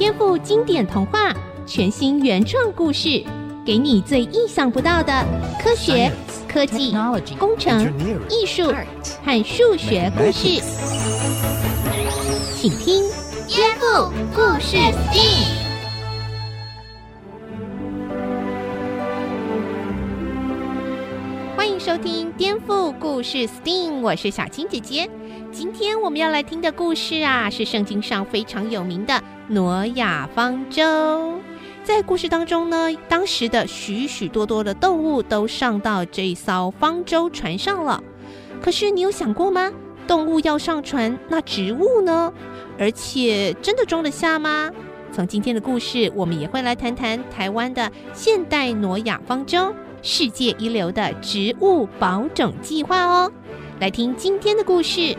颠覆经典童话，全新原创故事，给你最意想不到的科学、科技、工程、艺术和数学故事。请听《颠覆故事 STEAM》。欢迎收听《颠覆故事 STEAM》，我是小青姐姐。今天我们要来听的故事啊，是圣经上非常有名的挪亚方舟。在故事当中呢，当时的许许多多的动物都上到这艘方舟船上了。可是你有想过吗？动物要上船，那植物呢？而且真的装得下吗？从今天的故事，我们也会来谈谈台湾的现代挪亚方舟，世界一流的植物保种计划哦。来听今天的故事。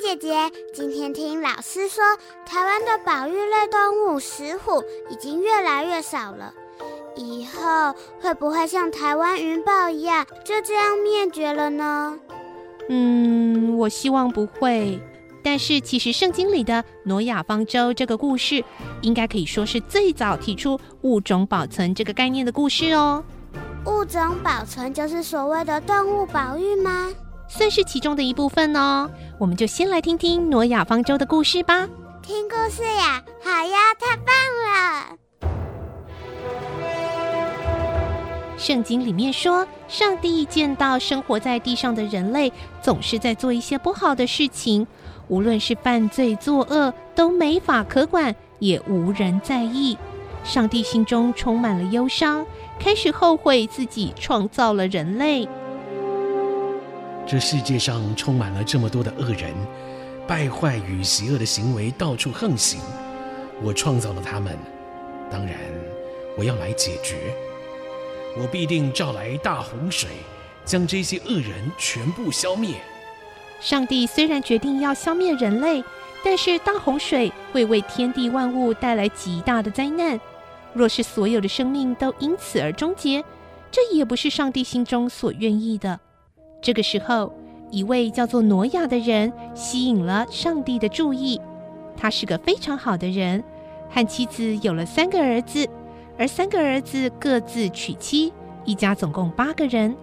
姐姐，今天听老师说，台湾的保育类动物石虎已经越来越少了，以后会不会像台湾云豹一样，就这样灭绝了呢？嗯，我希望不会。但是其实圣经里的挪亚方舟这个故事，应该可以说是最早提出物种保存这个概念的故事哦。物种保存就是所谓的动物保育吗？算是其中的一部分哦。我们就先来听听挪亚方舟的故事吧。听故事呀，好呀，太棒了！圣经里面说，上帝见到生活在地上的人类总是在做一些不好的事情，无论是犯罪作恶，都没法可管，也无人在意。上帝心中充满了忧伤。开始后悔自己创造了人类。这世界上充满了这么多的恶人，败坏与邪恶的行为到处横行。我创造了他们，当然我要来解决。我必定召来大洪水，将这些恶人全部消灭。上帝虽然决定要消灭人类，但是大洪水会为天地万物带来极大的灾难。若是所有的生命都因此而终结，这也不是上帝心中所愿意的。这个时候，一位叫做挪亚的人吸引了上帝的注意。他是个非常好的人，和妻子有了三个儿子，而三个儿子各自娶妻，一家总共八个人。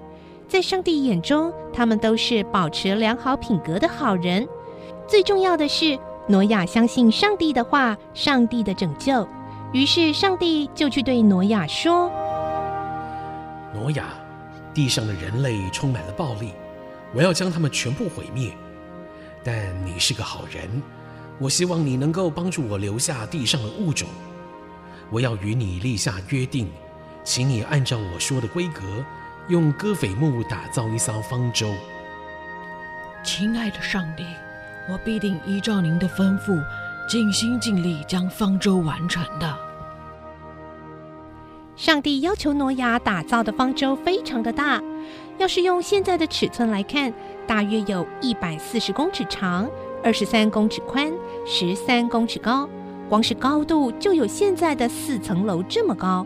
在上帝眼中，他们都是保持良好品格的好人。最重要的是，挪亚相信上帝的话，上帝的拯救。于是，上帝就去对挪亚说：“挪亚，地上的人类充满了暴力，我要将他们全部毁灭。但你是个好人，我希望你能够帮助我留下地上的物种。我要与你立下约定，请你按照我说的规格，用戈斐木打造一艘方舟。亲爱的上帝，我必定依照您的吩咐。”尽心尽力将方舟完成的。上帝要求挪亚打造的方舟非常的大，要是用现在的尺寸来看，大约有一百四十公尺长，二十三公尺宽，十三公尺高。光是高度就有现在的四层楼这么高，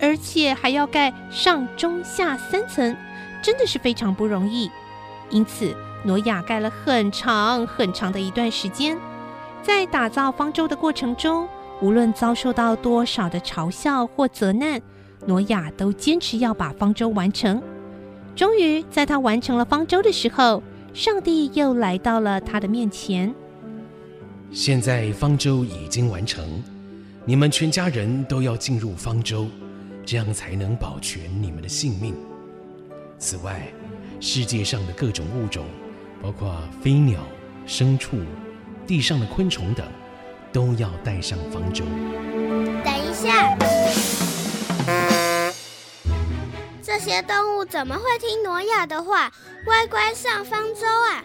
而且还要盖上中下三层，真的是非常不容易。因此，挪亚盖了很长很长的一段时间。在打造方舟的过程中，无论遭受到多少的嘲笑或责难，挪亚都坚持要把方舟完成。终于，在他完成了方舟的时候，上帝又来到了他的面前。现在方舟已经完成，你们全家人都要进入方舟，这样才能保全你们的性命。此外，世界上的各种物种，包括飞鸟、牲畜。地上的昆虫等，都要带上方舟。等一下，这些动物怎么会听挪亚的话，乖乖上方舟啊？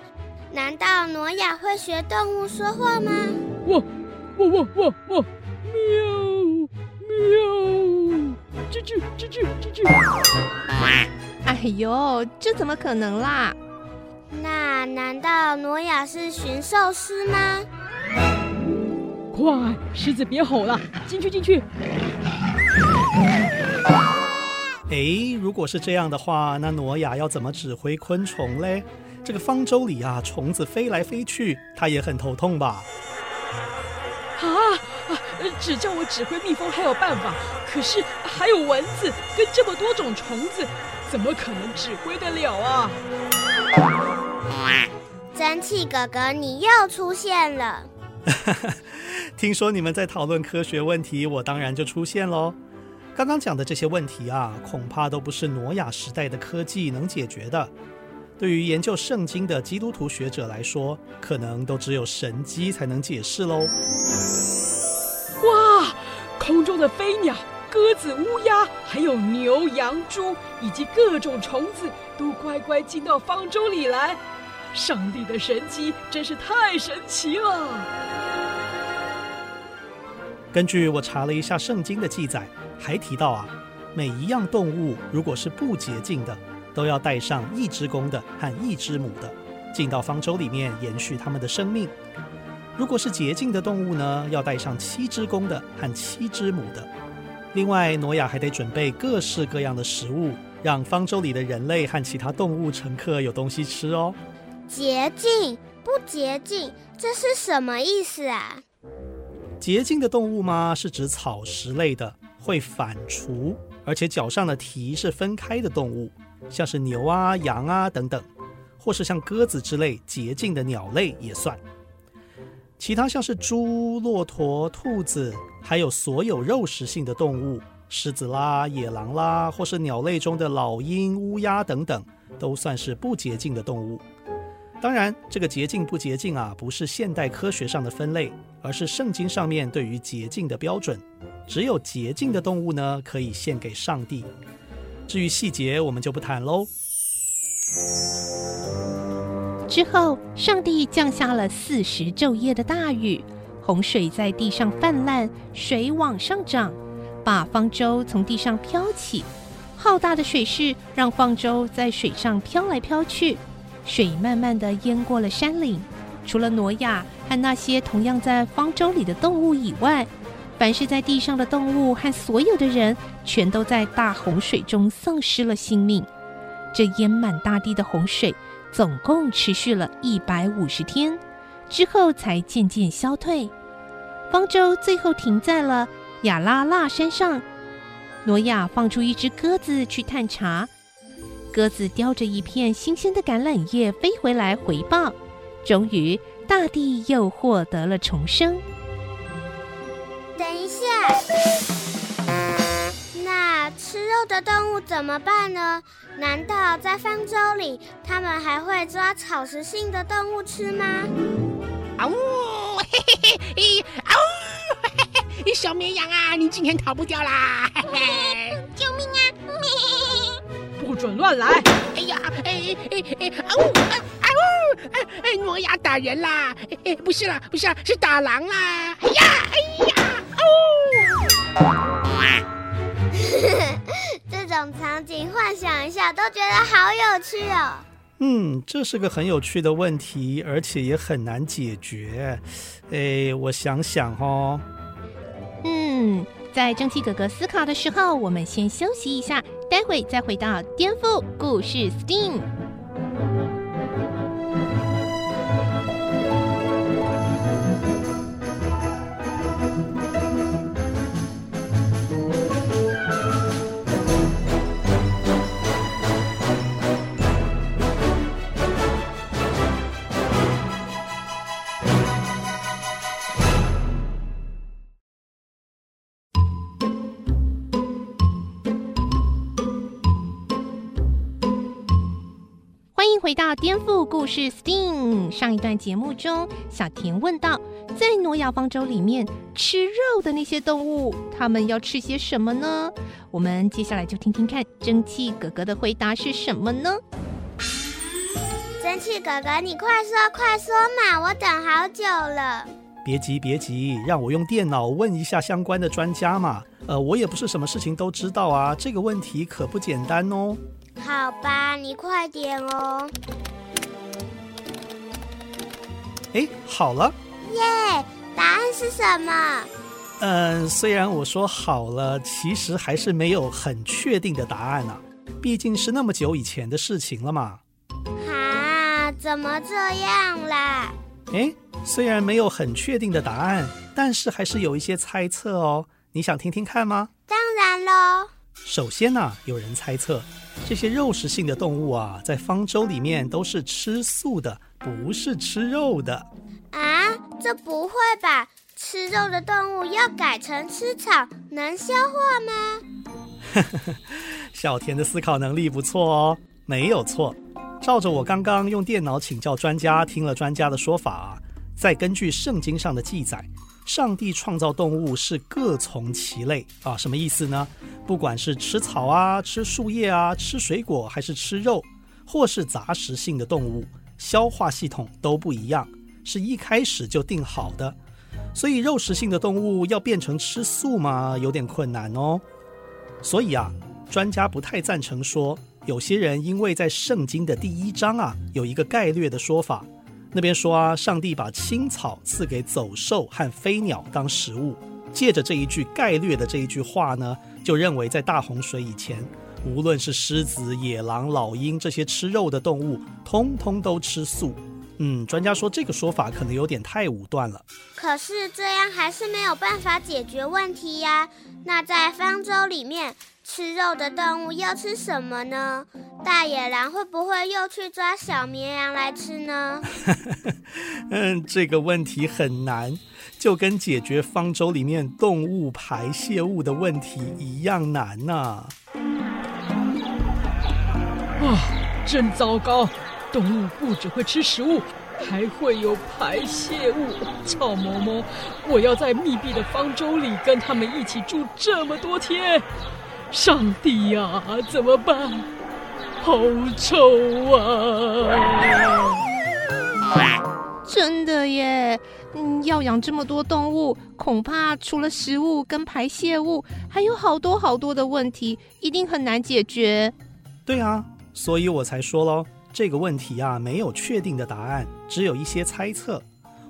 难道挪亚会学动物说话吗？哇哇哇哇哇！喵喵！吱吱吱吱吱吱！哎呦，这怎么可能啦？那难道挪亚是驯兽师吗？快，狮子别吼了，进去进去。哎，如果是这样的话，那挪亚要怎么指挥昆虫嘞？这个方舟里啊，虫子飞来飞去，他也很头痛吧？啊啊！只叫我指挥蜜蜂还有办法，可是还有蚊子跟这么多种虫子，怎么可能指挥得了啊？蒸汽哥哥，你又出现了。听说你们在讨论科学问题，我当然就出现喽。刚刚讲的这些问题啊，恐怕都不是挪亚时代的科技能解决的。对于研究圣经的基督徒学者来说，可能都只有神迹才能解释喽。哇，空中的飞鸟、鸽子、乌鸦，还有牛、羊、猪，以及各种虫子，都乖乖进到方舟里来。上帝的神迹真是太神奇了。根据我查了一下圣经的记载，还提到啊，每一样动物如果是不洁净的，都要带上一只公的和一只母的，进到方舟里面延续他们的生命。如果是洁净的动物呢，要带上七只公的和七只母的。另外，挪亚还得准备各式各样的食物，让方舟里的人类和其他动物乘客有东西吃哦。洁净不洁净，这是什么意思啊？洁净的动物吗？是指草食类的，会反刍，而且脚上的蹄是分开的动物。像是牛啊、羊啊等等，或是像鸽子之类洁净的鸟类也算。其他像是猪、骆驼、兔子，还有所有肉食性的动物，狮子啦、野狼啦，或是鸟类中的老鹰、乌鸦等等，都算是不洁净的动物。当然，这个洁净不洁净啊，不是现代科学上的分类，而是圣经上面对于洁净的标准。只有洁净的动物呢，可以献给上帝。至于细节，我们就不谈喽。之后，上帝降下了四十昼夜的大雨，洪水在地上泛滥，水往上涨，把方舟从地上飘起。浩大的水势让方舟在水上飘来飘去，水慢慢地淹过了山岭。除了挪亚和那些同样在方舟里的动物以外，凡是在地上的动物和所有的人，全都在大洪水中丧失了性命。这淹满大地的洪水，总共持续了一百五十天，之后才渐渐消退。方舟最后停在了亚拉腊山上。挪亚放出一只鸽子去探查，鸽子叼着一片新鲜的橄榄叶飞回来回报。终于，大地又获得了重生。等一下，那吃肉的动物怎么办呢？难道在方舟里，他们还会抓草食性的动物吃吗？啊呜，嘿嘿嘿，啊呜，嘿嘿嘿，小绵羊啊，你今天逃不掉啦！嘿 嘿，救命啊！不准乱来！哎呀，哎哎哎，啊呜，啊呜，哎哎，挪牙打人啦！哎，不是啦，不是啦，是打狼啦！哎呀，哎呀！这种场景幻想一下都觉得好有趣哦。嗯，这是个很有趣的问题，而且也很难解决。哎，我想想哦。嗯，在蒸汽哥哥思考的时候，我们先休息一下，待会再回到颠覆故事 STEAM。回到颠覆故事 STEAM 上一段节目中，小田问道：在挪亚方舟里面吃肉的那些动物，他们要吃些什么呢？我们接下来就听听看蒸汽哥哥的回答是什么呢？蒸汽哥哥，你快说快说嘛，我等好久了。别急别急，让我用电脑问一下相关的专家嘛。呃，我也不是什么事情都知道啊，这个问题可不简单哦。好吧，你快点哦。哎，好了。耶，yeah, 答案是什么？嗯，虽然我说好了，其实还是没有很确定的答案啊。毕竟是那么久以前的事情了嘛。啊，怎么这样啦？诶，虽然没有很确定的答案，但是还是有一些猜测哦。你想听听看吗？当然喽。首先呢、啊，有人猜测这些肉食性的动物啊，在方舟里面都是吃素的，不是吃肉的。啊，这不会吧？吃肉的动物要改成吃草，能消化吗？小田的思考能力不错哦，没有错。照着我刚刚用电脑请教专家，听了专家的说法，再根据圣经上的记载，上帝创造动物是各从其类啊，什么意思呢？不管是吃草啊、吃树叶啊、吃水果，还是吃肉，或是杂食性的动物，消化系统都不一样，是一开始就定好的。所以肉食性的动物要变成吃素嘛？有点困难哦。所以啊，专家不太赞成说。有些人因为在圣经的第一章啊，有一个概略的说法，那边说啊，上帝把青草赐给走兽和飞鸟当食物，借着这一句概略的这一句话呢，就认为在大洪水以前，无论是狮子、野狼、老鹰这些吃肉的动物，通通都吃素。嗯，专家说这个说法可能有点太武断了。可是这样还是没有办法解决问题呀。那在方舟里面。吃肉的动物要吃什么呢？大野狼会不会又去抓小绵羊来吃呢？嗯，这个问题很难，就跟解决方舟里面动物排泄物的问题一样难呐。啊，真糟糕！动物不只会吃食物，还会有排泄物。草嬷嬷，我要在密闭的方舟里跟他们一起住这么多天。上帝呀，怎么办？好臭啊！真的耶，嗯，要养这么多动物，恐怕除了食物跟排泄物，还有好多好多的问题，一定很难解决。对啊，所以我才说喽，这个问题啊，没有确定的答案，只有一些猜测。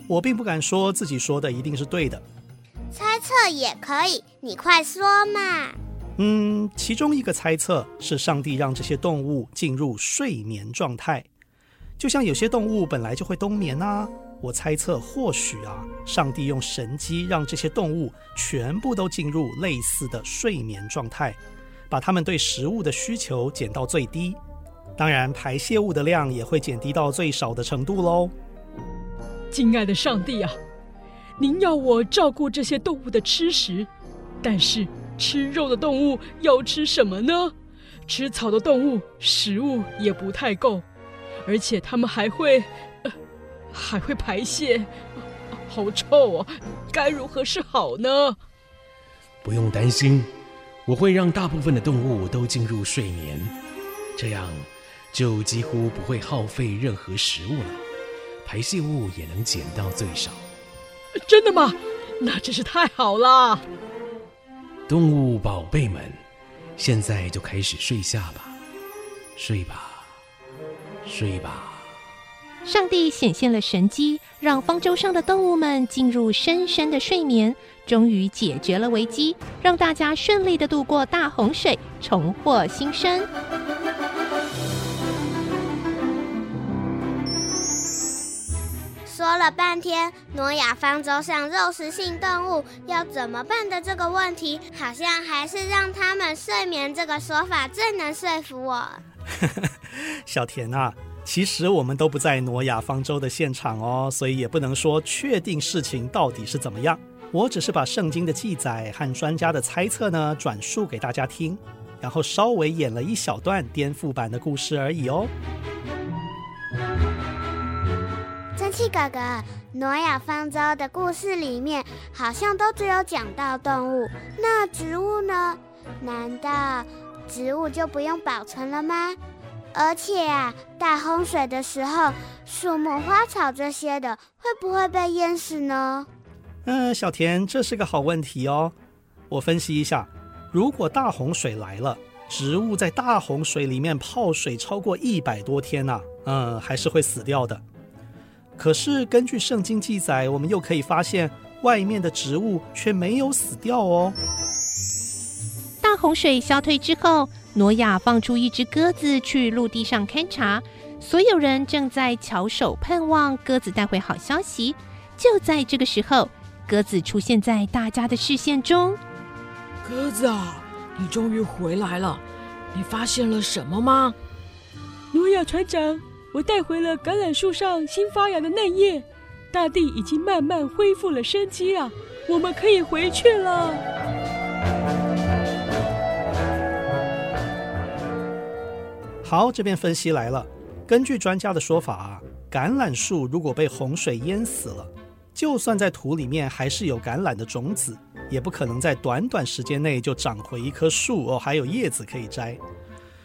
我并不敢说自己说的一定是对的。猜测也可以，你快说嘛。嗯，其中一个猜测是上帝让这些动物进入睡眠状态，就像有些动物本来就会冬眠啊。我猜测，或许啊，上帝用神机让这些动物全部都进入类似的睡眠状态，把它们对食物的需求减到最低，当然排泄物的量也会减低到最少的程度喽。亲爱的上帝啊，您要我照顾这些动物的吃食，但是。吃肉的动物要吃什么呢？吃草的动物食物也不太够，而且它们还会，呃，还会排泄，好臭啊！该如何是好呢？不用担心，我会让大部分的动物都进入睡眠，这样就几乎不会耗费任何食物了，排泄物也能减到最少。真的吗？那真是太好了。动物宝贝们，现在就开始睡下吧，睡吧，睡吧。上帝显现了神机，让方舟上的动物们进入深深的睡眠，终于解决了危机，让大家顺利的度过大洪水，重获新生。说了半天，挪亚方舟上肉食性动物要怎么办的这个问题，好像还是让他们睡眠这个说法最能说服我。小田啊，其实我们都不在挪亚方舟的现场哦，所以也不能说确定事情到底是怎么样。我只是把圣经的记载和专家的猜测呢转述给大家听，然后稍微演了一小段颠覆版的故事而已哦。蒸汽哥哥，挪亚方舟的故事里面好像都只有讲到动物，那植物呢？难道植物就不用保存了吗？而且啊，大洪水的时候，树木、花草这些的会不会被淹死呢？嗯，小田，这是个好问题哦。我分析一下，如果大洪水来了，植物在大洪水里面泡水超过一百多天呐，嗯，还是会死掉的。可是根据圣经记载，我们又可以发现外面的植物却没有死掉哦。大洪水消退之后，挪亚放出一只鸽子去陆地上勘察，所有人正在翘首盼望鸽子带回好消息。就在这个时候，鸽子出现在大家的视线中。鸽子啊，你终于回来了！你发现了什么吗？挪亚船长，我带回了橄榄树上新发芽的嫩叶，大地已经慢慢恢复了生机了，我们可以回去了。好，这边分析来了。根据专家的说法啊，橄榄树如果被洪水淹死了，就算在土里面还是有橄榄的种子，也不可能在短短时间内就长回一棵树哦，还有叶子可以摘。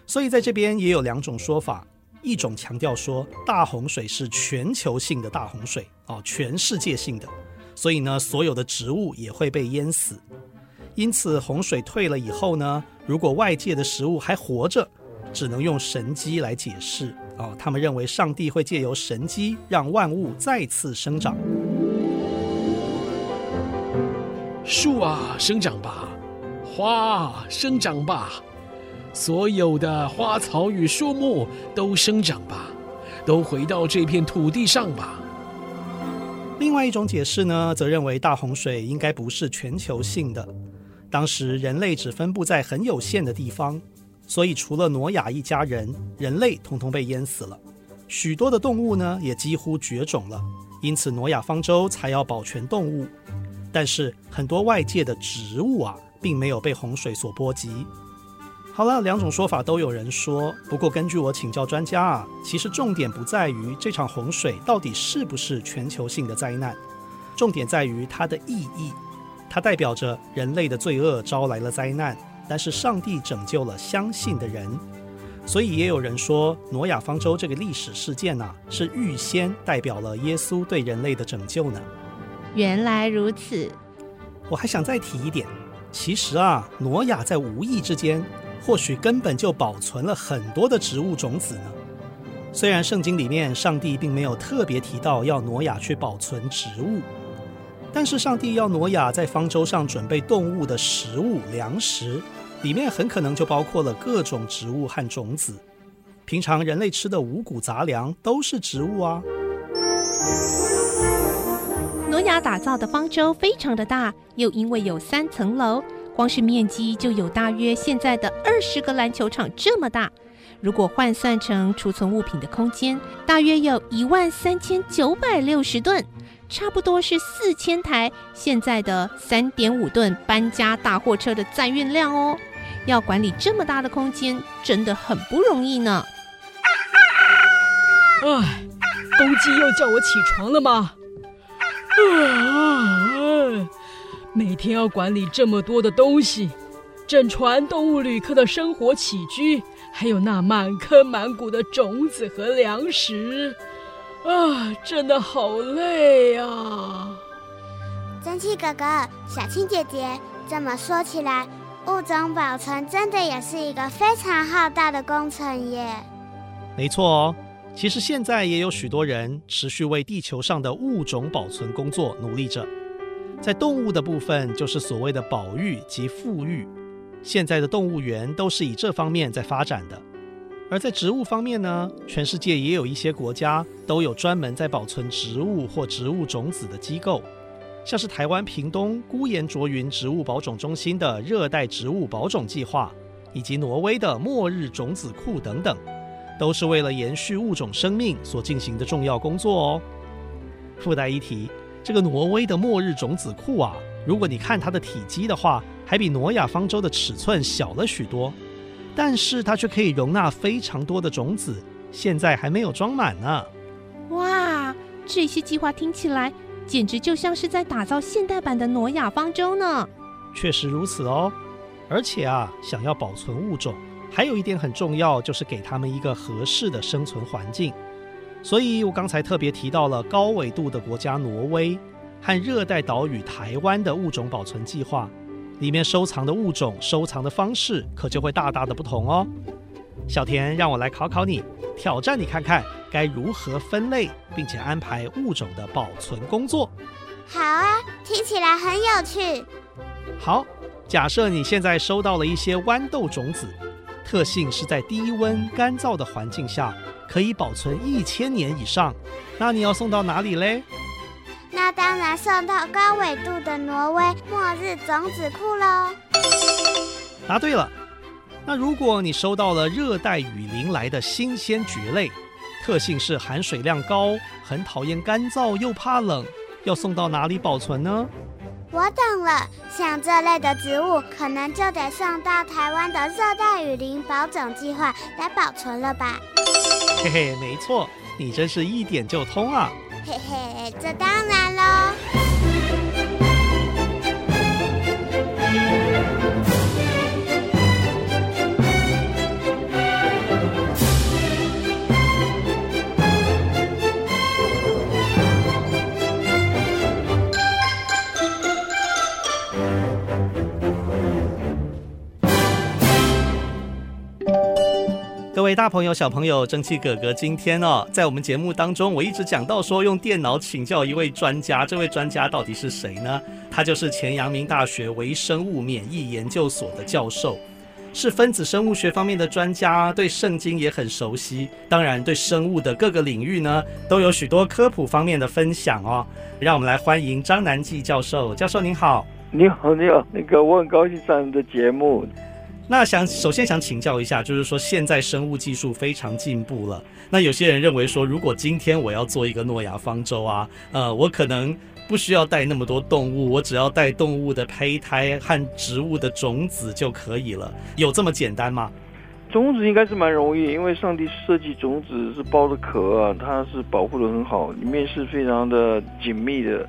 所以在这边也有两种说法，一种强调说大洪水是全球性的大洪水哦，全世界性的，所以呢，所有的植物也会被淹死。因此洪水退了以后呢，如果外界的食物还活着，只能用神机来解释。哦，他们认为上帝会借由神机让万物再次生长。树啊，生长吧；花啊生长吧；所有的花草与树木都生长吧，都回到这片土地上吧。另外一种解释呢，则认为大洪水应该不是全球性的，当时人类只分布在很有限的地方。所以，除了挪亚一家人，人类统统被淹死了。许多的动物呢，也几乎绝种了。因此，挪亚方舟才要保全动物。但是，很多外界的植物啊，并没有被洪水所波及。好了，两种说法都有人说。不过，根据我请教专家啊，其实重点不在于这场洪水到底是不是全球性的灾难，重点在于它的意义。它代表着人类的罪恶招来了灾难。但是上帝拯救了相信的人，所以也有人说，挪亚方舟这个历史事件呐，是预先代表了耶稣对人类的拯救呢。原来如此，我还想再提一点，其实啊，挪亚在无意之间，或许根本就保存了很多的植物种子呢。虽然圣经里面上帝并没有特别提到要挪亚去保存植物。但是上帝要挪亚在方舟上准备动物的食物粮食，里面很可能就包括了各种植物和种子。平常人类吃的五谷杂粮都是植物啊。挪亚打造的方舟非常的大，又因为有三层楼，光是面积就有大约现在的二十个篮球场这么大。如果换算成储存物品的空间，大约有一万三千九百六十吨。差不多是四千台现在的三点五吨搬家大货车的载运量哦，要管理这么大的空间，真的很不容易呢。哎，公鸡又叫我起床了吗？啊，每天要管理这么多的东西，整船动物旅客的生活起居，还有那满坑满谷的种子和粮食。啊，真的好累啊！蒸汽哥哥、小青姐姐，这么说起来，物种保存真的也是一个非常浩大的工程耶。没错哦，其实现在也有许多人持续为地球上的物种保存工作努力着。在动物的部分，就是所谓的保育及复育，现在的动物园都是以这方面在发展的。而在植物方面呢，全世界也有一些国家都有专门在保存植物或植物种子的机构，像是台湾屏东孤岩卓云植物保种中心的热带植物保种计划，以及挪威的末日种子库等等，都是为了延续物种生命所进行的重要工作哦。附带一提，这个挪威的末日种子库啊，如果你看它的体积的话，还比挪亚方舟的尺寸小了许多。但是它却可以容纳非常多的种子，现在还没有装满呢。哇，这些计划听起来简直就像是在打造现代版的挪亚方舟呢。确实如此哦，而且啊，想要保存物种，还有一点很重要，就是给他们一个合适的生存环境。所以我刚才特别提到了高纬度的国家挪威和热带岛屿台湾的物种保存计划。里面收藏的物种，收藏的方式可就会大大的不同哦。小田，让我来考考你，挑战你看看该如何分类，并且安排物种的保存工作。好啊，听起来很有趣。好，假设你现在收到了一些豌豆种子，特性是在低温干燥的环境下可以保存一千年以上。那你要送到哪里嘞？那当然送到高纬度的挪威末日种子库喽。答对了。那如果你收到了热带雨林来的新鲜蕨类，特性是含水量高，很讨厌干燥又怕冷，要送到哪里保存呢？我懂了，像这类的植物，可能就得送到台湾的热带雨林保种计划来保存了吧？嘿嘿，没错，你真是一点就通啊！嘿嘿，这当然喽。各位大朋友、小朋友，蒸汽哥哥今天哦，在我们节目当中，我一直讲到说用电脑请教一位专家，这位专家到底是谁呢？他就是前阳明大学微生物免疫研究所的教授，是分子生物学方面的专家，对圣经也很熟悉，当然对生物的各个领域呢，都有许多科普方面的分享哦。让我们来欢迎张南纪教授，教授您好。你好，你好，那个我很高兴上你的节目。那想首先想请教一下，就是说现在生物技术非常进步了。那有些人认为说，如果今天我要做一个诺亚方舟啊，呃，我可能不需要带那么多动物，我只要带动物的胚胎和植物的种子就可以了。有这么简单吗？种子应该是蛮容易，因为上帝设计种子是包的壳啊，它是保护得很好，里面是非常的紧密的。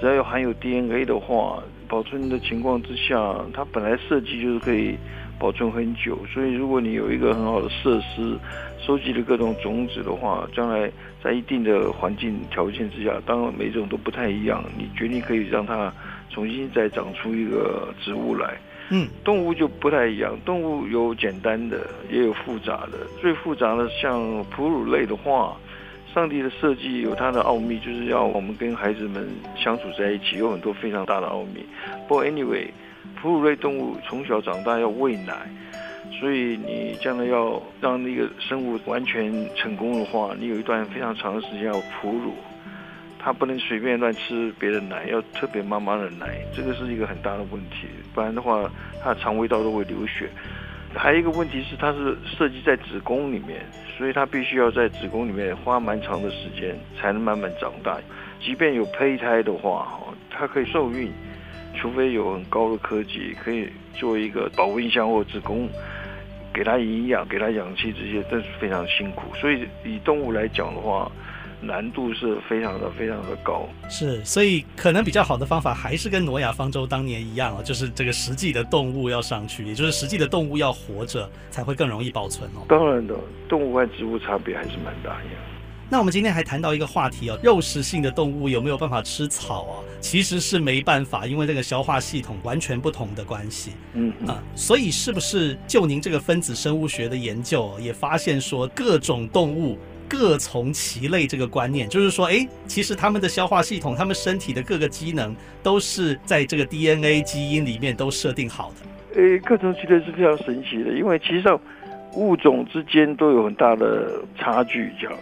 只要有含有 DNA 的话，保存的情况之下，它本来设计就是可以。保存很久，所以如果你有一个很好的设施，收集了各种种子的话，将来在一定的环境条件之下，当然每种都不太一样，你决定可以让它重新再长出一个植物来。嗯，动物就不太一样，动物有简单的，也有复杂的。最复杂的像哺乳类的话，上帝的设计有它的奥秘，就是要我们跟孩子们相处在一起，有很多非常大的奥秘。不过 anyway。哺乳类动物从小长大要喂奶，所以你将来要让那个生物完全成功的话，你有一段非常长的时间要哺乳，它不能随便乱吃别的奶，要特别妈妈的奶，这个是一个很大的问题，不然的话，它的肠胃道都会流血。还有一个问题是，它是设计在子宫里面，所以它必须要在子宫里面花蛮长的时间才能慢慢长大。即便有胚胎的话，它可以受孕。除非有很高的科技，可以做一个保温箱或子宫，给它营养、给它氧气这些，但是非常辛苦。所以以动物来讲的话，难度是非常的、非常的高。是，所以可能比较好的方法还是跟挪亚方舟当年一样哦，就是这个实际的动物要上去，也就是实际的动物要活着，才会更容易保存哦。当然的，动物和植物差别还是蛮大的。那我们今天还谈到一个话题哦，肉食性的动物有没有办法吃草啊？其实是没办法，因为这个消化系统完全不同的关系。嗯啊，所以是不是就您这个分子生物学的研究也发现说，各种动物各从其类这个观念，就是说，哎，其实他们的消化系统、他们身体的各个机能都是在这个 DNA 基因里面都设定好的。诶，各从其类是非常神奇的，因为其实上物种之间都有很大的差距，这样。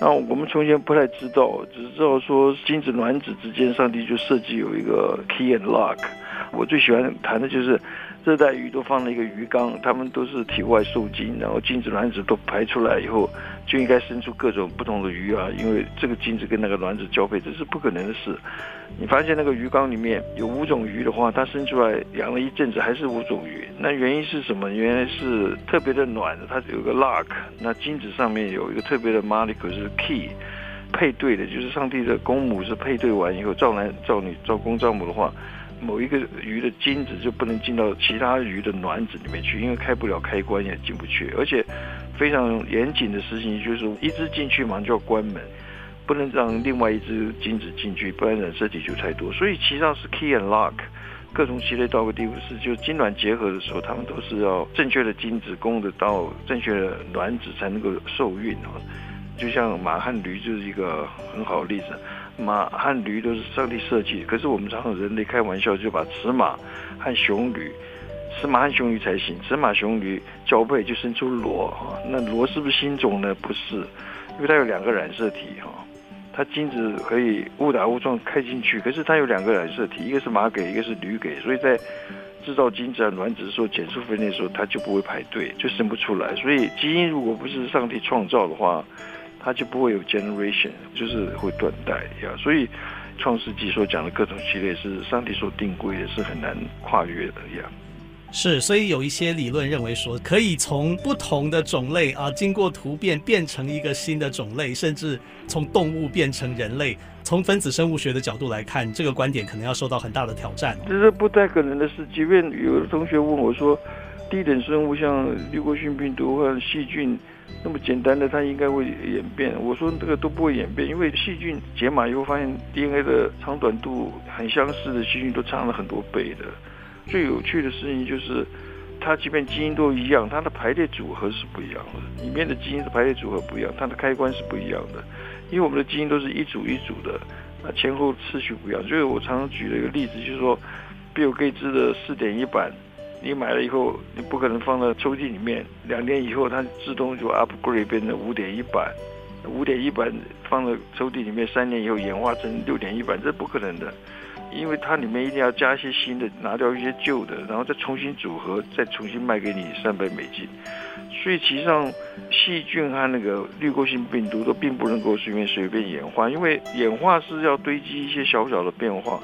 那我们从前不太知道，只知道说精子卵子之间，上帝就设计有一个 key and lock。我最喜欢谈的就是。热带鱼都放了一个鱼缸，它们都是体外受精，然后精子卵子都排出来以后，就应该生出各种不同的鱼啊。因为这个精子跟那个卵子交配，这是不可能的事。你发现那个鱼缸里面有五种鱼的话，它生出来养了一阵子还是五种鱼，那原因是什么？原来是特别的暖的，它有个 lock，那精子上面有一个特别的 molecule 是 key，配对的，就是上帝的公母是配对完以后，造男造女，造公造母的话。某一个鱼的精子就不能进到其他鱼的卵子里面去，因为开不了开关也进不去，而且非常严谨的事情就是一只进去马上就要关门，不能让另外一只精子进去，不然染色体就太多。所以其实上是 key and lock，各种其类到个地步是，就精卵结合的时候，他们都是要正确的精子供得到正确的卵子才能够受孕啊。就像马和驴就是一个很好的例子。马和驴都是上帝设计，可是我们常常人类开玩笑，就把雌马和雄驴赤马和雄驴才行，赤马雄驴交配就生出螺哈，那螺是不是新种呢？不是，因为它有两个染色体哈，它精子可以误打误撞开进去，可是它有两个染色体，一个是马给，一个是驴给，所以在制造精子和卵子的时候，减数分裂的时候，它就不会排队，就生不出来。所以基因如果不是上帝创造的话，它就不会有 generation，就是会断代呀。所以创世纪所讲的各种系列是上帝所定规的，是很难跨越的呀。是，所以有一些理论认为说，可以从不同的种类啊，经过突变变成一个新的种类，甚至从动物变成人类。从分子生物学的角度来看，这个观点可能要受到很大的挑战。这是不太可能的事。即便有的同学问我说，低等生物像滤过性病毒或者细菌那么简单的，它应该会演变。我说这个都不会演变，因为细菌解码以后发现 DNA 的长短度很相似的细菌都差了很多倍的。最有趣的事情就是，它即便基因都一样，它的排列组合是不一样的。里面的基因的排列组合不一样，它的开关是不一样的。因为我们的基因都是一组一组的，那前后次序不一样。所以我常常举了一个例子，就是说，比尔盖茨的四点一版，你买了以后，你不可能放在抽屉里面，两年以后它自动就 upgrade 变成五点一版，五点一版放在抽屉里面，三年以后演化成六点一版，这不可能的。因为它里面一定要加一些新的，拿掉一些旧的，然后再重新组合，再重新卖给你三百美金。所以其实上细菌和那个滤过性病毒都并不能够随便随便演化，因为演化是要堆积一些小小的变化，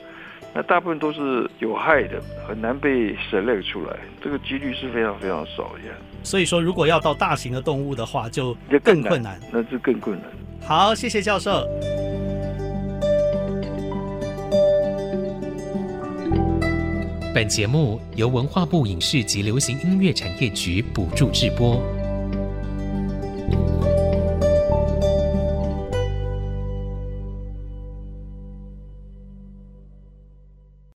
那大部分都是有害的，很难被 select 出来，这个几率是非常非常少的。所以说，如果要到大型的动物的话，就更困难，那就更困难。好，谢谢教授。本节目由文化部影视及流行音乐产业局补助制播。